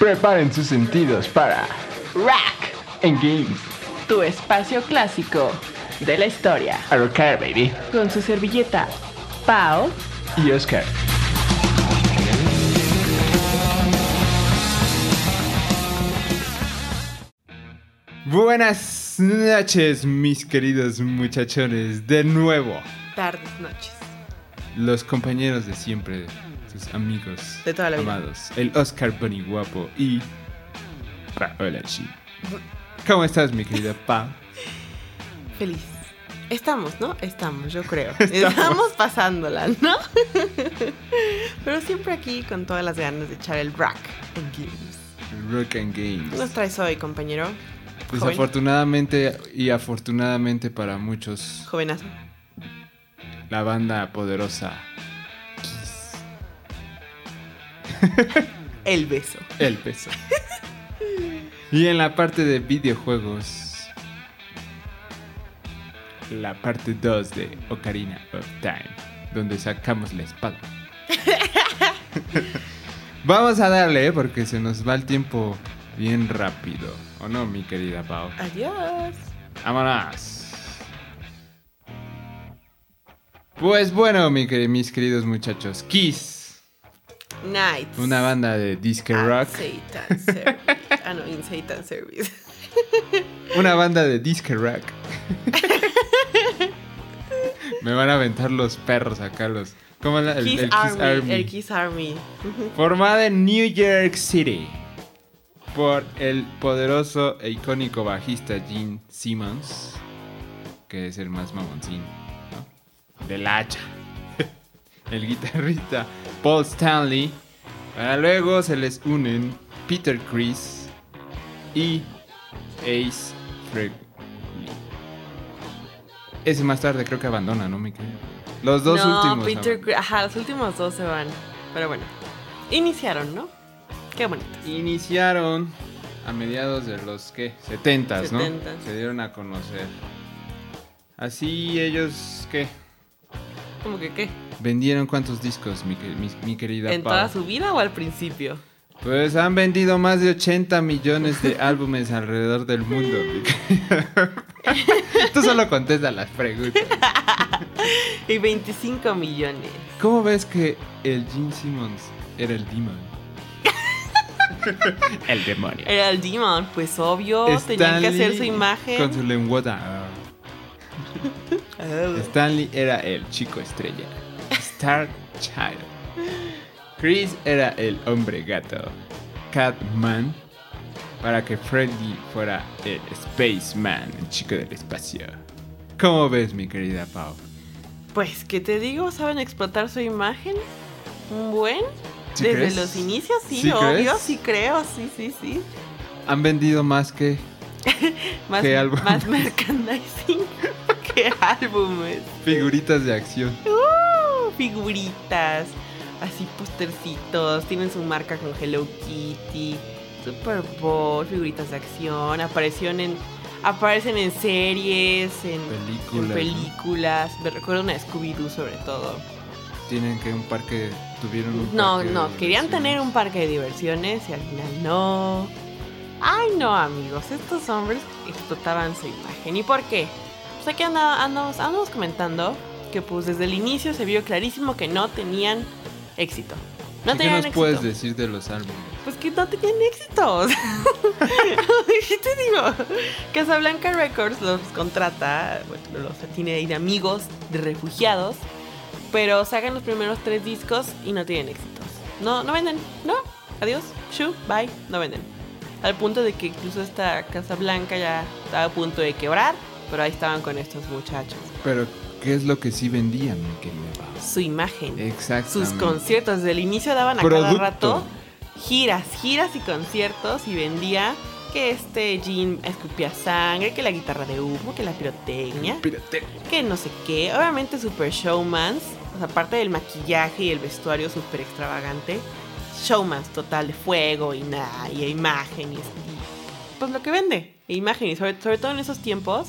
Preparen sus sentidos para Rack, En Games. tu espacio clásico de la historia. A rocar, baby. Con su servilleta Pau Y Oscar. Buenas noches, mis queridos muchachones. De nuevo, Tardes, noches. los compañeros de siempre, amigos De toda la vida. amados. El Oscar Bunny guapo y Paola Chi. ¿Cómo estás, mi querida Pa? Feliz. Estamos, ¿no? Estamos, yo creo. Estamos, pasándola, ¿no? Pero siempre aquí con todas las ganas de echar el rack en games. Rock and ¿Qué nos Games. traes hoy, compañero? Joven. Desafortunadamente y afortunadamente para muchos, Jovenazo. la banda poderosa El beso. El Peso. y en la parte de videojuegos, la parte 2 de Ocarina of Time, donde sacamos la espada. Vamos a darle, ¿eh? porque se nos va el tiempo bien rápido. ¿O no, mi querida Pau? Adiós. ¡Vámonos! Pues bueno, mi quer- mis queridos muchachos, Kiss, Nights. una banda de disque at rock, Satan Service. Ah, no, in Satan Service. una banda de disque rock. Me van a aventar los perros acá, los... ¿Cómo es la- el, Kiss, el Kiss Army, Army? El Kiss Army. Formada en New York City por el poderoso e icónico bajista Gene Simmons, que es el más mamoncín, ¿no? Del hacha. El guitarrista Paul Stanley. Para luego se les unen Peter Chris y Ace Frehley. Ese más tarde creo que abandona, ¿no? Me quedé. Los dos no, últimos. Peter, ajá, los últimos dos se van. Pero bueno, iniciaron, ¿no? Qué bonito. Iniciaron a mediados de los ¿qué? 70, ¿no? 70s. Se dieron a conocer. Así ellos ¿qué? ¿Cómo que qué? Vendieron cuántos discos, mi, mi- mi querida ¿En Pau? toda su vida o al principio? Pues han vendido más de 80 millones de álbumes alrededor del mundo. Tú solo contesta las preguntas. Y 25 millones. ¿Cómo ves que el Gene Simmons era el demon? el demonio. Era el Demon, pues obvio, tenían que hacer su Stanley imagen. Con su lengüota. Oh. Stanley era el chico estrella. Star Child. Chris era el hombre gato. Catman. Para que Freddy fuera el Spaceman, el chico del espacio. ¿Cómo ves, mi querida Pau? Pues, ¿qué te digo? ¿Saben explotar su imagen? ¿Un buen? ¿Sí Desde crees? los inicios, sí, ¿Sí obvio, crees? sí creo, sí, sí, sí. Han vendido más que. Más, ¿Qué álbum? más merchandising que álbumes. figuritas de acción. Uh, figuritas, así postercitos, tienen su marca con Hello Kitty, Super Bowl, figuritas de acción, aparecieron en, aparecen en series, en Películas. en ¿no? películas. Me recuerdo una de Scooby-Doo sobre todo. Tienen que un parque. Tuvieron un No, parque de no, querían diversiones. tener un parque de diversiones y al final no. Ay, no, amigos, estos hombres explotaban su imagen. ¿Y por qué? Pues aquí anda- andamos, andamos comentando que pues desde el inicio se vio clarísimo que no tenían éxito. No ¿Y ¿Qué nos éxito. puedes decir de los álbumes? Pues que no tenían éxito. ¿Qué te digo? Casablanca Records los contrata, bueno, los tiene ahí de amigos, de refugiados, pero sacan los primeros tres discos y no tienen éxitos. No, no venden, no. Adiós, shu, bye, no venden. Al punto de que incluso esta Casa Blanca ya estaba a punto de quebrar, pero ahí estaban con estos muchachos. Pero, ¿qué es lo que sí vendían, mi querida Pau? Su imagen. Exacto. sus conciertos. Desde el inicio daban a cada rato giras, giras y conciertos y vendía que este jean escupía sangre, que la guitarra de humo, que la pirotecnia, que no sé qué. Obviamente super showmans, o sea, aparte del maquillaje y el vestuario super extravagante, showmans total de fuego y nada, y imagen y, y, pues lo que vende, imagen y sobre, sobre todo en esos tiempos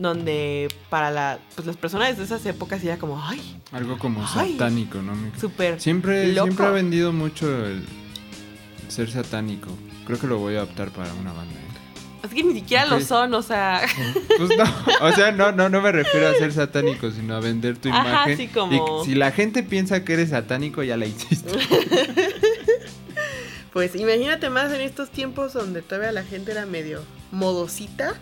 donde para la, pues las personas de esas épocas era como, ay, Algo como Ay. satánico, ¿no? súper Siempre, loco. siempre ha vendido mucho el ser satánico. Creo que lo voy a optar para una banda. ¿eh? Así que ni siquiera lo son, o sea. Pues no, o sea, no, no, no me refiero a ser satánico, sino a vender tu Ajá, imagen. sí, como- Y si la gente piensa que eres satánico, ya la hiciste. Pues imagínate más en estos tiempos donde todavía la gente era medio modosita.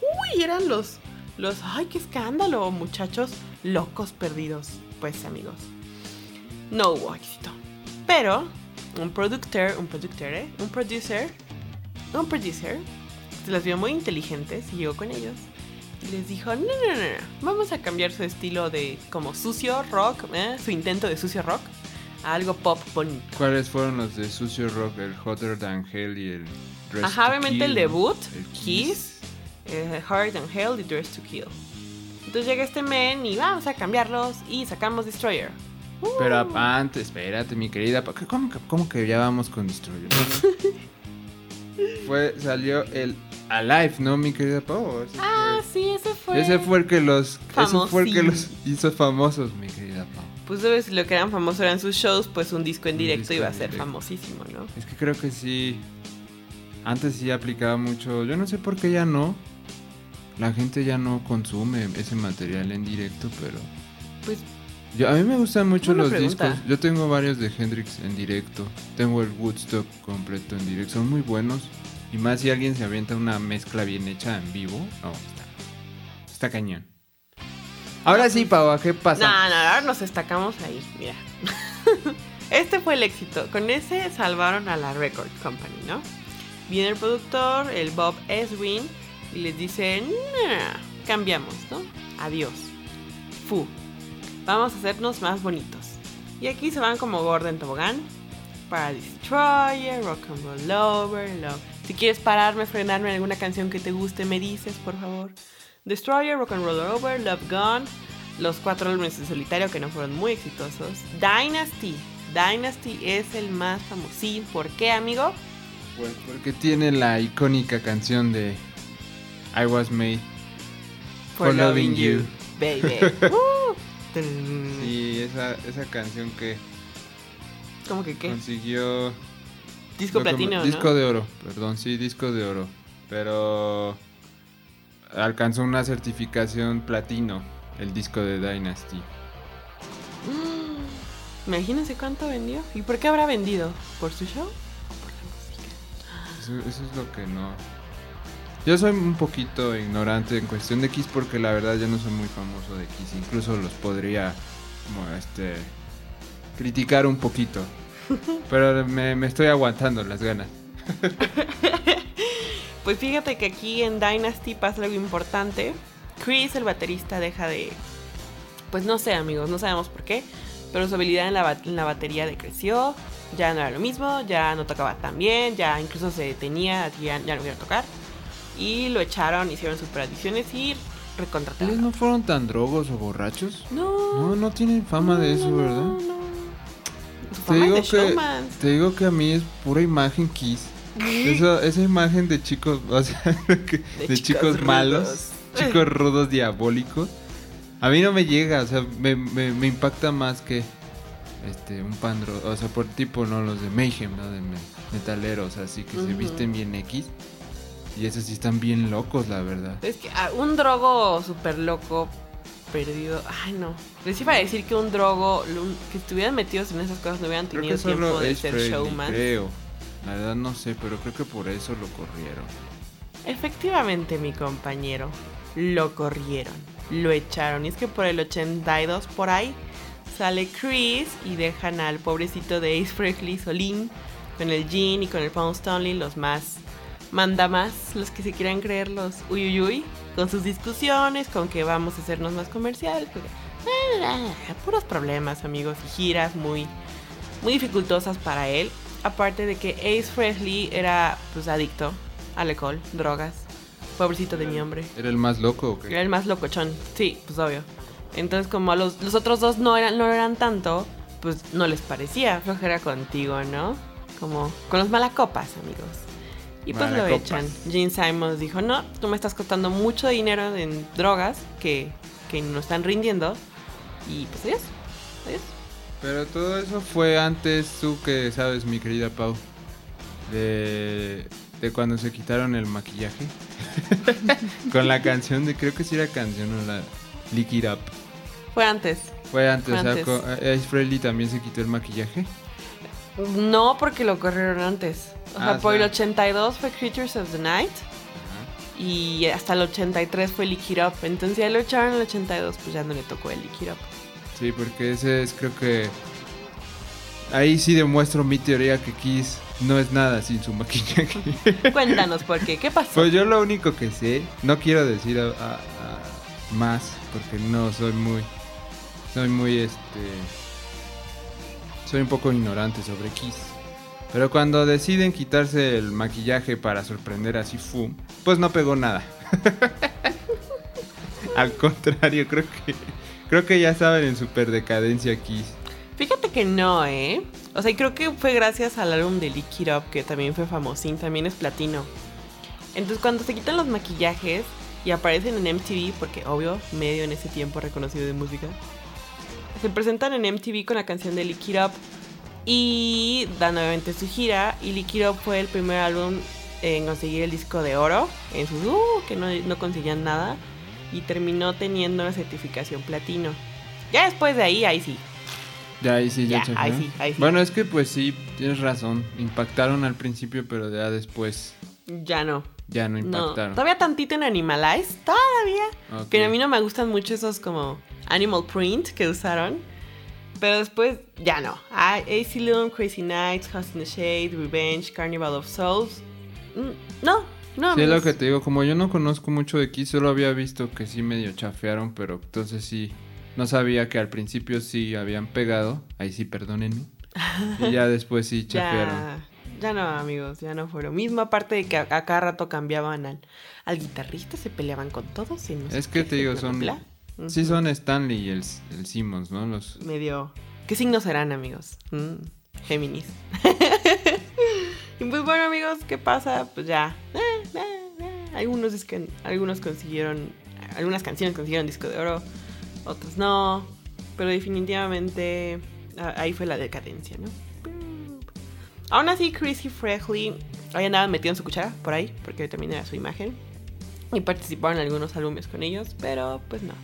Uy, eran los. Los. ¡Ay, qué escándalo! Muchachos locos perdidos. Pues amigos. No hubo éxito. Pero un productor, un productor, ¿eh? Un producer. Un producer. Se las vio muy inteligentes y llegó con ellos. Y les dijo, no, no, no, no. Vamos a cambiar su estilo de como sucio rock, ¿eh? su intento de sucio rock, a algo pop bonito. ¿Cuáles fueron los de Sucio Rock? El Hotter Than Hell y el Dress Ajá, obviamente Kill, el debut, El Kiss, eh, Heart and Hell y Dress to Kill. Entonces llega este men y vamos a cambiarlos y sacamos Destroyer. Uh, Pero antes, espérate, mi querida. ¿Cómo, que- cómo que ya vamos con Destroyer? fue, salió el Alive, ¿no, mi querida Pau? Ah, fue, sí, ese fue. ese fue el que los. Ese fue el que los hizo famosos, mi querida Pau. Pues sabes, lo que eran famosos eran sus shows, pues un disco en Un directo disco iba a ser directo. famosísimo, ¿no? Es que creo que sí. Antes sí aplicaba mucho. Yo no sé por qué ya no. La gente ya no consume ese material en directo, pero. Pues Yo, a mí me gustan mucho los pregunta. discos. Yo tengo varios de Hendrix en directo. Tengo el Woodstock completo en directo. Son muy buenos. Y más si alguien se avienta una mezcla bien hecha en vivo. No, está, está cañón. Ahora sí, Pau, ¿qué pasa? No, no, ahora nos destacamos ahí, mira. este fue el éxito. Con ese salvaron a la Record Company, ¿no? Viene el productor, el Bob Eswin, y les dice, "Nah, cambiamos, ¿no? Adiós. Fu. Vamos a hacernos más bonitos. Y aquí se van como Gordon Tobogán para Destroyer, Rock and Roll Over, Love. Si quieres pararme, frenarme en alguna canción que te guste, me dices, por favor. Destroyer, Rock and Roll Over, Love Gone, los cuatro álbumes en solitario que no fueron muy exitosos. Dynasty. Dynasty es el más famosín. ¿Por qué, amigo? Pues porque tiene la icónica canción de I Was Made. For loving you. Baby. Uh. Sí, esa, esa canción que ¿Cómo que qué? consiguió... Disco platino, ¿no? Disco de oro, perdón, sí, disco de oro. Pero alcanzó una certificación platino, el disco de Dynasty. Mm. Imagínense cuánto vendió. ¿Y por qué habrá vendido? ¿Por su show? ¿O por la música? Eso, eso es lo que no... Yo soy un poquito ignorante en cuestión de Kiss porque la verdad yo no soy muy famoso de Kiss. Incluso los podría como este criticar un poquito. Pero me, me estoy aguantando las ganas. Pues fíjate que aquí en Dynasty pasa algo importante. Chris, el baterista, deja de... Pues no sé amigos, no sabemos por qué. Pero su habilidad en la, en la batería decreció. Ya no era lo mismo, ya no tocaba tan bien, ya incluso se detenía, ya, ya no iba a tocar. Y lo echaron, hicieron super adiciones y ¿Ellos recontrataron. no fueron tan drogos o borrachos? No, No, no tienen fama de eso, no, ¿verdad? no, no. Te digo, de que, te digo que a mí es pura imagen Kiss. Eso- esa imagen de chicos, o sea, que- de, chicos chicos malos, chicos rudos diabólicos. A mí no me llega, o sea, me, me- me impacta más que este un pandro, o sea, por tipo, ¿no? Los de Mayhem, ¿no? De me- metaleros, así que se Ujú. visten bien X. Y esos sí están bien locos, la verdad. Es que ah, un drogo súper loco, perdido. Ay, no. Les iba a decir que un drogo, que estuvieran metidos en esas cosas, no hubieran Creo tenido tiempo de ser Frehley, showman. creo. La verdad no sé, pero creo que por eso lo corrieron. Efectivamente, mi compañero, lo corrieron, lo echaron. Y es que por el 82 por ahí sale Chris y dejan al pobrecito de Ace Frehley Solín con el Jean y con el Paul Stanley, los más manda más, los que se quieran creer los uyuyuy, con sus discusiones, con que vamos a hacernos más comerciales. porque- puros problemas, amigos, y giras muy, muy dificultosas para él. Aparte de que Ace Frehley era pues adicto al alcohol, drogas. Pobrecito de mi hombre. ¿Era el más loco o qué? Era el más locochón. Sí, pues obvio. Entonces, como a los, los otros dos no eran, no eran tanto, pues no les parecía flojera contigo, ¿no? Como con los malacopas, amigos. Y pues lo echan. Gene Simons dijo, no, tú me estás costando mucho dinero en drogas que, que no están rindiendo. Y pues adiós. Adiós. Pero todo eso fue antes, tú que sabes, mi querida Pau. de, de cuando se quitaron el maquillaje. Con la canción de, creo que sí era canción o la Lick It Up. Fue antes. Fue antes, Fue o sea, antes. Ace Frehley también se quitó el maquillaje. No, porque lo corrieron antes. O sea, Ah, o por el sea. 82 fue Creatures of the Night. Y hasta el 83 fue Lick It Up. Entonces ya lo echaron en el 82, pues ya no le tocó el Lick It Up. Sí, porque ese es, creo que. Ahí sí demuestro mi teoría que Kiss no es nada sin su maquillaje. Cuéntanos por qué. ¿Qué pasó? Pues yo lo único que sé, no quiero decir a- a- a más, porque no soy muy. Soy muy este. Soy un poco ignorante sobre Kiss. Pero cuando deciden quitarse el maquillaje para sorprender a Sifu, pues no pegó nada. Al contrario, creo que. Creo que ya saben en super decadencia Kiss. Fíjate que no, ¿eh? O sea, creo que fue gracias al álbum de Lick It Up, que también fue famosín, también es platino. Entonces, cuando se quitan los maquillajes y aparecen en MTV, porque obvio, medio en ese tiempo reconocido de música, se presentan en MTV con la canción de Lick It Up y dan nuevamente su gira. Y Up fue el primer álbum en conseguir el disco de oro en sus uh, que no, no conseguían nada y terminó teniendo la certificación platino. Ya después de ahí, ahí sí, Ya, ahí sí, ya, Ya, chequé. ahí sí, ahí sí. Bueno, es que pues sí, tienes razón. Impactaron al principio, pero ya después Ya no. ya no No. impactaron. Todavía tantito en Animalize. Todavía. Ok. Que a mí no me gustan mucho esos como Animal Print que usaron. Pero después ya no. Ah, Asylum, Crazy Nights, House in the Shade, Revenge, Carnival of Souls. Mm, No, no. Sí, es lo que te digo, como yo no conozco mucho de Kiss, solo había visto que sí medio chafearon, pero entonces sí, no sabía que al principio sí habían pegado, ahí sí perdónenme, y ya después sí chafearon. Ya, ya no, amigos, ya no fue lo mismo. Aparte de que a, a cada rato cambiaban al, al guitarrista, se peleaban con todos. Y no Es que te digo, son, bla, sí son Stanley y el, el Simmons, ¿no? Los, medio... ¿Qué signos serán, amigos? Mm, Géminis. y pues bueno, amigos, ¿qué pasa? Pues ya. Algunos, es que, algunos consiguieron... Algunas canciones consiguieron disco de oro, otros no. Pero definitivamente ah, ahí fue la decadencia, ¿no? Aún así, Chrissy Frehley ahí andaba metido en su cuchara por ahí, porque también era su imagen. Y participaron en algunos álbumes con ellos, pero pues no.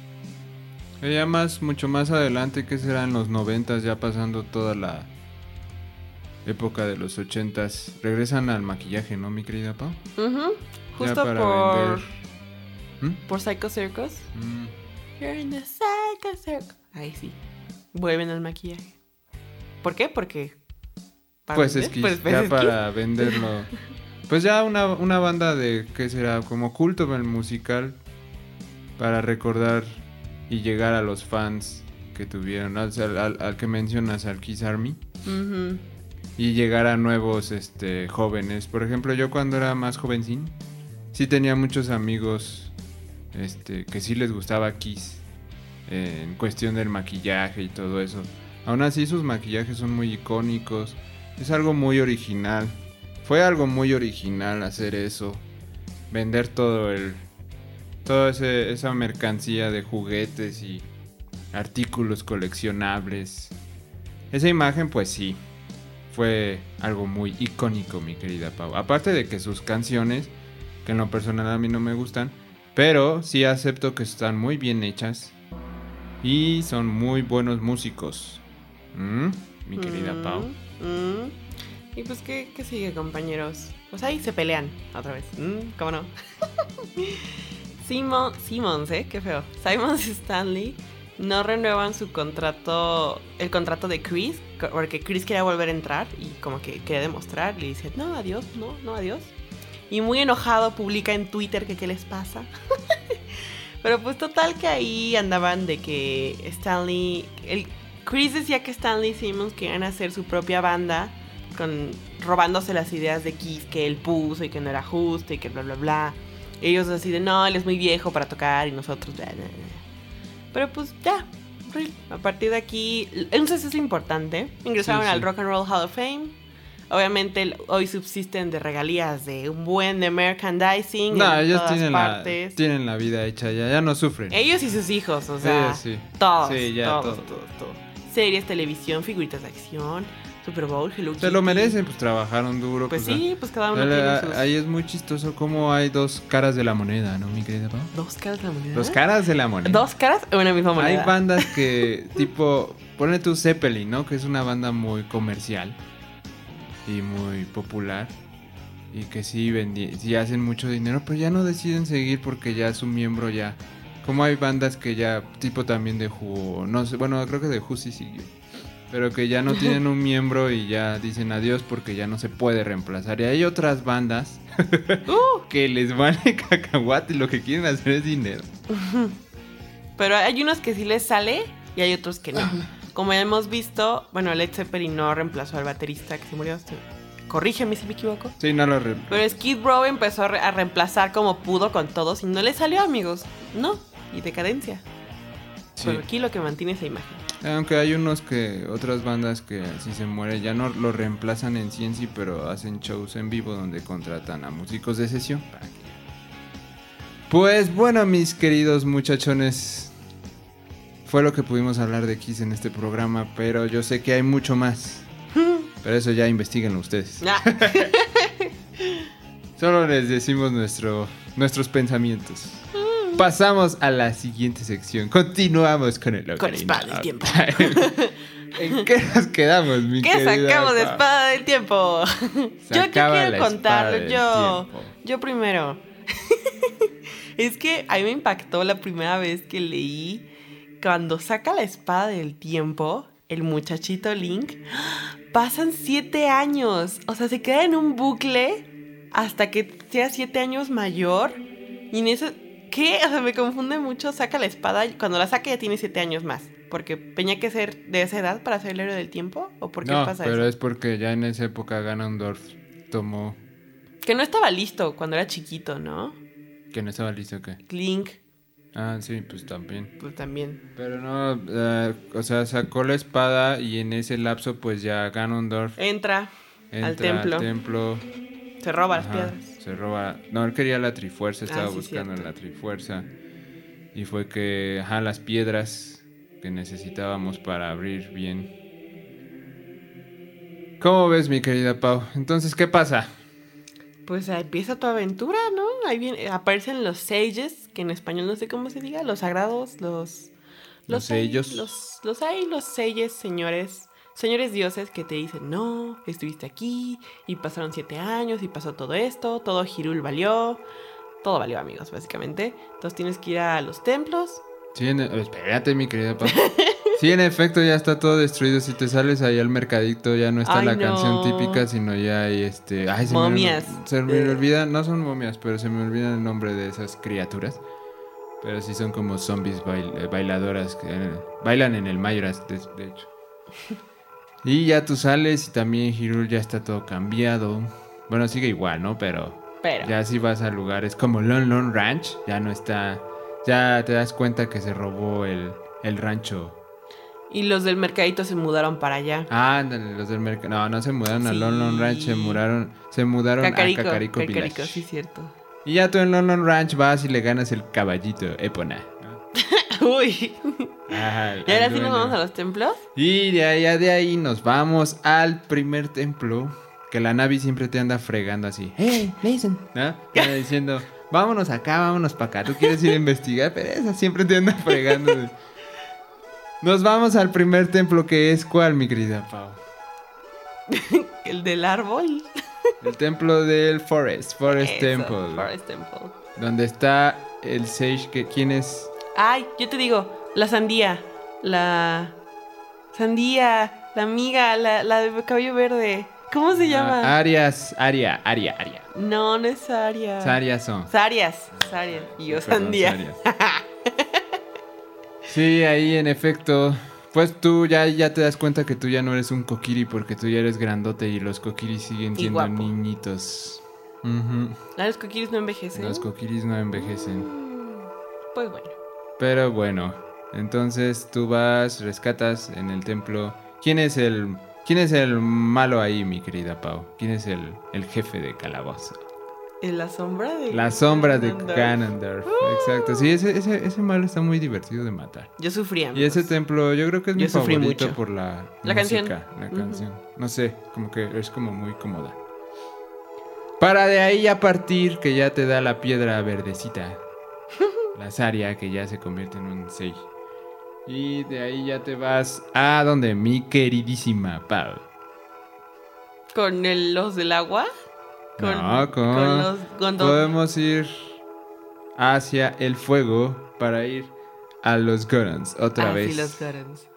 Ya más, mucho más adelante, que serán los noventas, ya pasando toda la época de los ochentas, regresan al maquillaje, ¿no, mi querida Pau? Ya Justo para por, vender. ¿Mm? por Psycho Circus. Mm. You're in the Psycho Circus. Ahí sí. Vuelven al maquillaje. ¿Por qué? Porque. ¿para Pues vender? es que Pues- pues ya es que- para venderlo. Pues ya una, una banda de, ¿qué será? Como culto el musical para recordar y llegar a los fans que tuvieron, al, al- al que mencionas, al Kiss Army, y llegar a nuevos este, jóvenes. Por ejemplo, yo cuando era más jovencín, sí tenía muchos amigos este, que sí les gustaba Kiss eh, en cuestión del maquillaje y todo eso. Aún así sus maquillajes son muy icónicos, es algo muy original. Fue algo muy original hacer eso, vender todo el toda ese- esa mercancía de juguetes y artículos coleccionables. Esa imagen pues sí, fue algo muy icónico, mi querida Pau. Aparte de que sus canciones, que en lo personal a mí no me gustan, pero sí acepto que están muy bien hechas y son muy buenos músicos. ¿Mm? Mi querida Mm, Pau. mm. Y pues, ¿qué, qué sigue, compañeros? Pues ahí se pelean otra vez. Mm, ¿Cómo no? Simon, Simmons, ¿eh? Qué feo. Simons y Stanley no renuevan su contrato, el contrato de Chris, porque Chris quería volver a entrar y como que quería demostrar. Y dice, no, adiós, no, no, adiós. Y muy enojado publica en Twitter que qué les pasa. Pero pues total que ahí andaban de que Stanley... El, Chris decía que Stanley Simmons querían hacer su propia banda con robándose las ideas de Kiss que él puso y que no era justo y que bla bla bla. Ellos así de no, él es muy viejo para tocar y nosotros bla, bla, bla". Pero pues ya, a partir de aquí, entonces es importante. Ingresaron Sí, al sí. Rock and Roll Hall of Fame. Obviamente hoy subsisten de regalías de un buen de merchandising No, en ellos todas tienen la, partes. tienen la vida hecha ya, ya no sufren. Ellos y sus hijos, o sea, Sí, sí. todos, Sí, ya, todos, todo. todos, todos. Series, televisión, figuritas de acción, Super Bowl, Hello Se lo merecen, pues trabajaron duro. Pues ah, sí, pues cada uno tiene sus Ahí es muy chistoso cómo hay dos caras de la moneda, ¿no, mi querida Pau? dos caras de la moneda. Dos caras de la moneda. Dos caras en una misma moneda. Hay bandas que, tipo, ponle tu Zeppelin, ¿no? Que es una banda muy comercial y muy popular. Y que sí, vendi sí hacen mucho dinero, pero ya no deciden seguir porque ya su miembro ya... Como hay bandas que ya, tipo también de Who, no sé, bueno, creo que de Who sí siguió. Pero que ya no tienen un miembro y ya dicen adiós porque ya no se puede reemplazar. Y hay otras bandas Uh, que les vale cacahuate y lo que quieren hacer es dinero. pero hay unos que sí les sale y hay otros que no. Como ya hemos visto, bueno, Led Zeppelin no reemplazó al baterista que se murió. Sí. Corrígeme si me equivoco. Sí, no lo... re- Pero Skid Row empezó a reemplazar como pudo con todos y no le salió, amigos. No, y decadencia. Sí. Pero aquí lo que mantiene esa imagen. Aunque hay unos que, otras bandas que si se muere ya no lo reemplazan en sí en sí, pero hacen shows en vivo donde contratan a músicos de sesión. para que- Pues bueno, mis queridos muchachones, fue lo que pudimos hablar de Kiss en este programa, pero yo sé que hay mucho más. Pero eso ya investiguenlo ustedes. Ah, Solo les decimos nuestro, nuestros pensamientos. Pasamos a la siguiente sección. Continuamos con el Con Espada del Tiempo. ¿En qué nos quedamos, mi ¿Qué sacamos de espada del tiempo? Yo, quiero contarlo, yo. Yo primero. es que a mí me impactó la primera vez que leí cuando saca la espada del tiempo, el muchachito Link, pasan siete años. O sea, se queda en un bucle hasta que sea siete años mayor. Y en eso, ¿qué? O sea, me confunde mucho. Saca la espada, y cuando la saca ya tiene siete años más. Porque tenía que ser de esa edad para ser el héroe del tiempo. ¿O por qué no, pasa pero eso? es porque ya en esa época Ganondorf tomó... Que no estaba listo cuando era chiquito, ¿no? Que no estaba listo, ¿qué? Link, Ah, sí, pues también. pues también. Pero no, eh, o sea, sacó la espada y en ese lapso pues ya Ganondorf Entra, entra al templo. templo se roba las piedras. Se roba. No, él quería la trifuerza, estaba Ah, sí, buscando cierto. la trifuerza. Y fue que, ajá, las piedras que necesitábamos para abrir bien. ¿Cómo ves, mi querida Pau? Entonces, ¿qué pasa? Pues empieza tu aventura, ¿no? Ahí viene, aparecen los sages, que en español no sé cómo se diga, los sagrados, los... Los hay- sellos. Los, los hay, los señores, señores dioses que te dicen, no, estuviste aquí, y pasaron siete años, y pasó todo esto, todo Hirul valió, todo valió, amigos, básicamente. Entonces tienes que ir a los templos, Sí, en- espérate, mi querida Pau. Sí, en efecto, ya está todo destruido. Si te sales ahí al mercadito, ya no está Ay, la no. canción típica, sino ya hay este. Ay, se Momias. Me, se me olvida, no son momias, pero se me olvida el nombre de esas criaturas. Pero sí son como zombies bail- eh, bailadoras que eh, bailan en el Mayoras, de, de hecho. Y ya tú sales y también Hirul ya está todo cambiado. Bueno, sigue igual, ¿no? Pero pero... ya si vas a lugares como Lon Lon Ranch, ya no está. Ya te das cuenta que se robó el, el rancho. Y los del mercadito se mudaron para allá. Ah, ándale, los del mercado. No, no se mudaron a Sí. Lon Lon Ranch, se mudaron, se mudaron Cacarico, a Cacarico, Cacarico, Village. sí, cierto. Y ya tú en Lon Lon Ranch vas y le ganas el caballito Epona. Uy. Ajá, ¿Y ahora sí nos vamos a los templos? Y de allá de ahí nos vamos al primer templo. Que la Navi siempre te anda fregando así. ¡Hey, listen! ¿No? Te anda diciendo, vámonos acá, vámonos para acá. Tú quieres ir a investigar, pero esa siempre te anda fregando. Nos vamos al primer templo que es ¿cuál, mi querida Pau? El del árbol. El templo del Forest, Forest Eso, Temple. Forest Temple. Donde está el Sage que quién es Ay, yo te digo, la sandía. La. Sandía. La amiga, la, la de cabello verde. ¿Cómo se llama? Ah, Arias, Aria, Aria, Aria. No, no es Aria. Sarias son. Sarias. Sarias. Y yo Perdón, sandía. Sí, ahí en efecto. Pues tú ya, ya te das cuenta que tú ya no eres un kokiri porque tú ya eres grandote y los kokiri siguen siendo niñitos. Ah, Los coquiris no envejecen. Los kokiris no envejecen. Mm, Pues bueno. Pero bueno, entonces tú vas, rescatas en el templo. ¿Quién es el, quién es el malo ahí, mi querida Pau? ¿Quién es el, el jefe de calabozo? En la sombra de. La sombra de Ganondorf. Ganondorf. Exacto. Sí, ese, ese, ese malo está muy divertido de matar. Yo sufría. Y ese amigos. templo, yo creo que es Yo mi sufrí favorito mucho. por la, La canción. música, La canción. No sé, como que es como muy cómoda. Para de ahí ya partir, que ya te da la piedra verdecita. la Saria, que ya se convierte en un 6. Y de ahí ya te vas a donde mi queridísima Pau. ¿Con el- los del agua? No, con- los Gondor. Podemos ir hacia el fuego para ir a los Gorons otra Ah, vez. sí, los Gorons.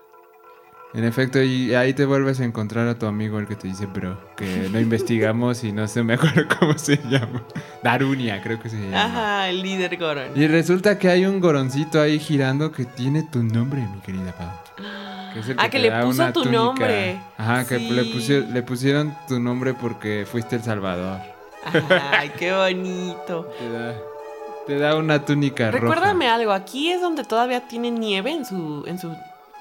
En efecto, y ahí te vuelves a encontrar a tu amigo el que te dice bro, que no investigamos y no sé me acuerdo cómo se llama. Darunia, creo que se llama. Ajá, el líder Goron. Y resulta que hay un goroncito ahí girando que tiene tu nombre, mi querida Pau. Que es el Ah, que le puso tu túnica. nombre. Ajá, que Sí. le, pusi- le pusieron tu nombre porque fuiste el Salvador. Ay, qué bonito. Te da, te da una túnica roja. Recuérdame algo, aquí es donde todavía tiene nieve en su, en su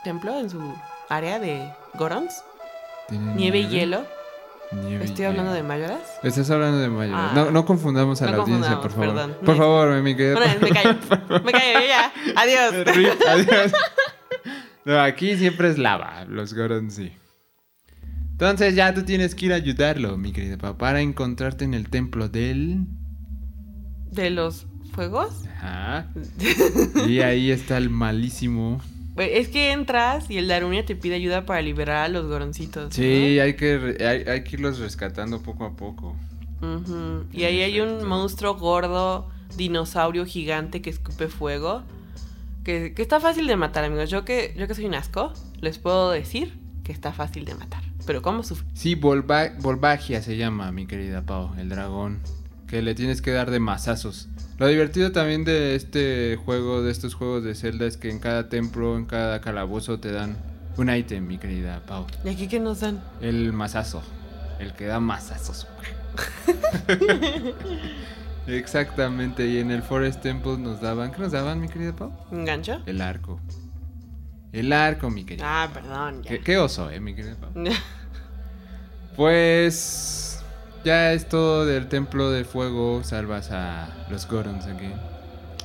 templo, en su área de Gorons. ¿Tiene Nieve y hielo. Nieve y Estoy hablando de mayoras. Estás hablando de Mayoras. Ah. no, no confundamos a No la audiencia, por favor. perdón. Por Me- favor, querida Bueno, me callo. Me callo, ya. Adiós. Adiós. No, aquí siempre es lava, los Gorons sí. Entonces ya tú tienes que ir a ayudarlo, mi querida Pau, para encontrarte en el templo del... ¿De los fuegos? Ajá. Y ahí está el malísimo. Es que entras y el Darunia te pide ayuda para liberar a los goroncitos. ¿no? Sí, hay que, hay, hay que irlos rescatando poco a poco. Y ahí hay un monstruo gordo, dinosaurio gigante que escupe fuego. Que, que está fácil de matar, amigos. Yo que, yo que soy un asco, les puedo decir que está fácil de matar. Pero ¿cómo sufre? Sí, Volva- Volvagia se llama, mi querida Pau, el dragón. Que le tienes que dar de mazazos. Lo divertido también de este juego, de estos juegos de Zelda, es que en cada templo, en cada calabozo te dan un ítem, mi querida Pau. ¿Y aquí qué nos dan? El mazazo. El que da mazazos. Exactamente. Y en el Forest Temple nos daban. ¿Qué nos daban, mi querida Pau? ¿Un gancho? El arco. El arco, mi querida. Ah, perdón. Ya. ¿Qué, qué oso, eh, mi querida Pau? Pues. Ya es todo del templo de fuego. Salvas a los Gorons aquí.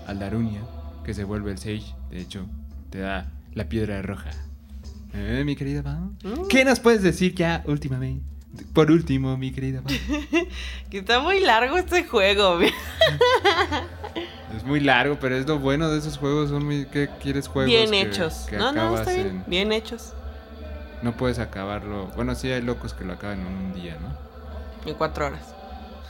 Al Darunia, que se vuelve el Sage. De hecho, te da la piedra roja. ¿Eh, mi querida Pau? Mm. ¿Qué nos puedes decir ya últimamente? Por último, mi querida Pau. que está muy largo este juego. Es muy largo, pero es lo bueno de esos juegos. Son muy. ¿Qué quieres juegos? Bien que- hechos. que no, no, está bien. en- Bien hechos. No puedes acabarlo. Bueno, sí hay locos que lo acaban en un día, ¿no? En cuatro horas.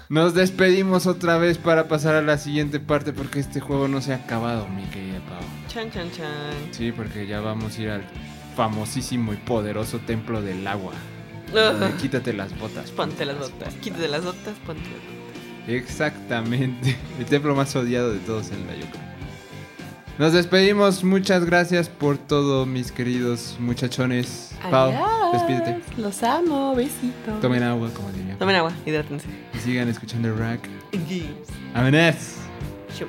Nos despedimos otra vez para pasar a la siguiente parte porque este juego no se ha acabado, mi querida Pau. Chan, chan, chan. Sí, porque ya vamos a ir al famosísimo y poderoso templo del agua. Quítate las botas. Ponte las botas. Quítate las botas, ponte las botas. Exactamente. El templo más odiado de todos Zelda, yo creo. Nos despedimos. Muchas gracias por todo, mis queridos muchachones. Pau, Adiós. despídete. Los amo, besitos. Tomen agua, como diría. Tomen agua, hidrátense. Y sigan escuchando Rack. ¡Vámonos! Shoo.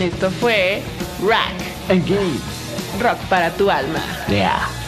Esto fue Rack. Rock para tu alma. Yeah.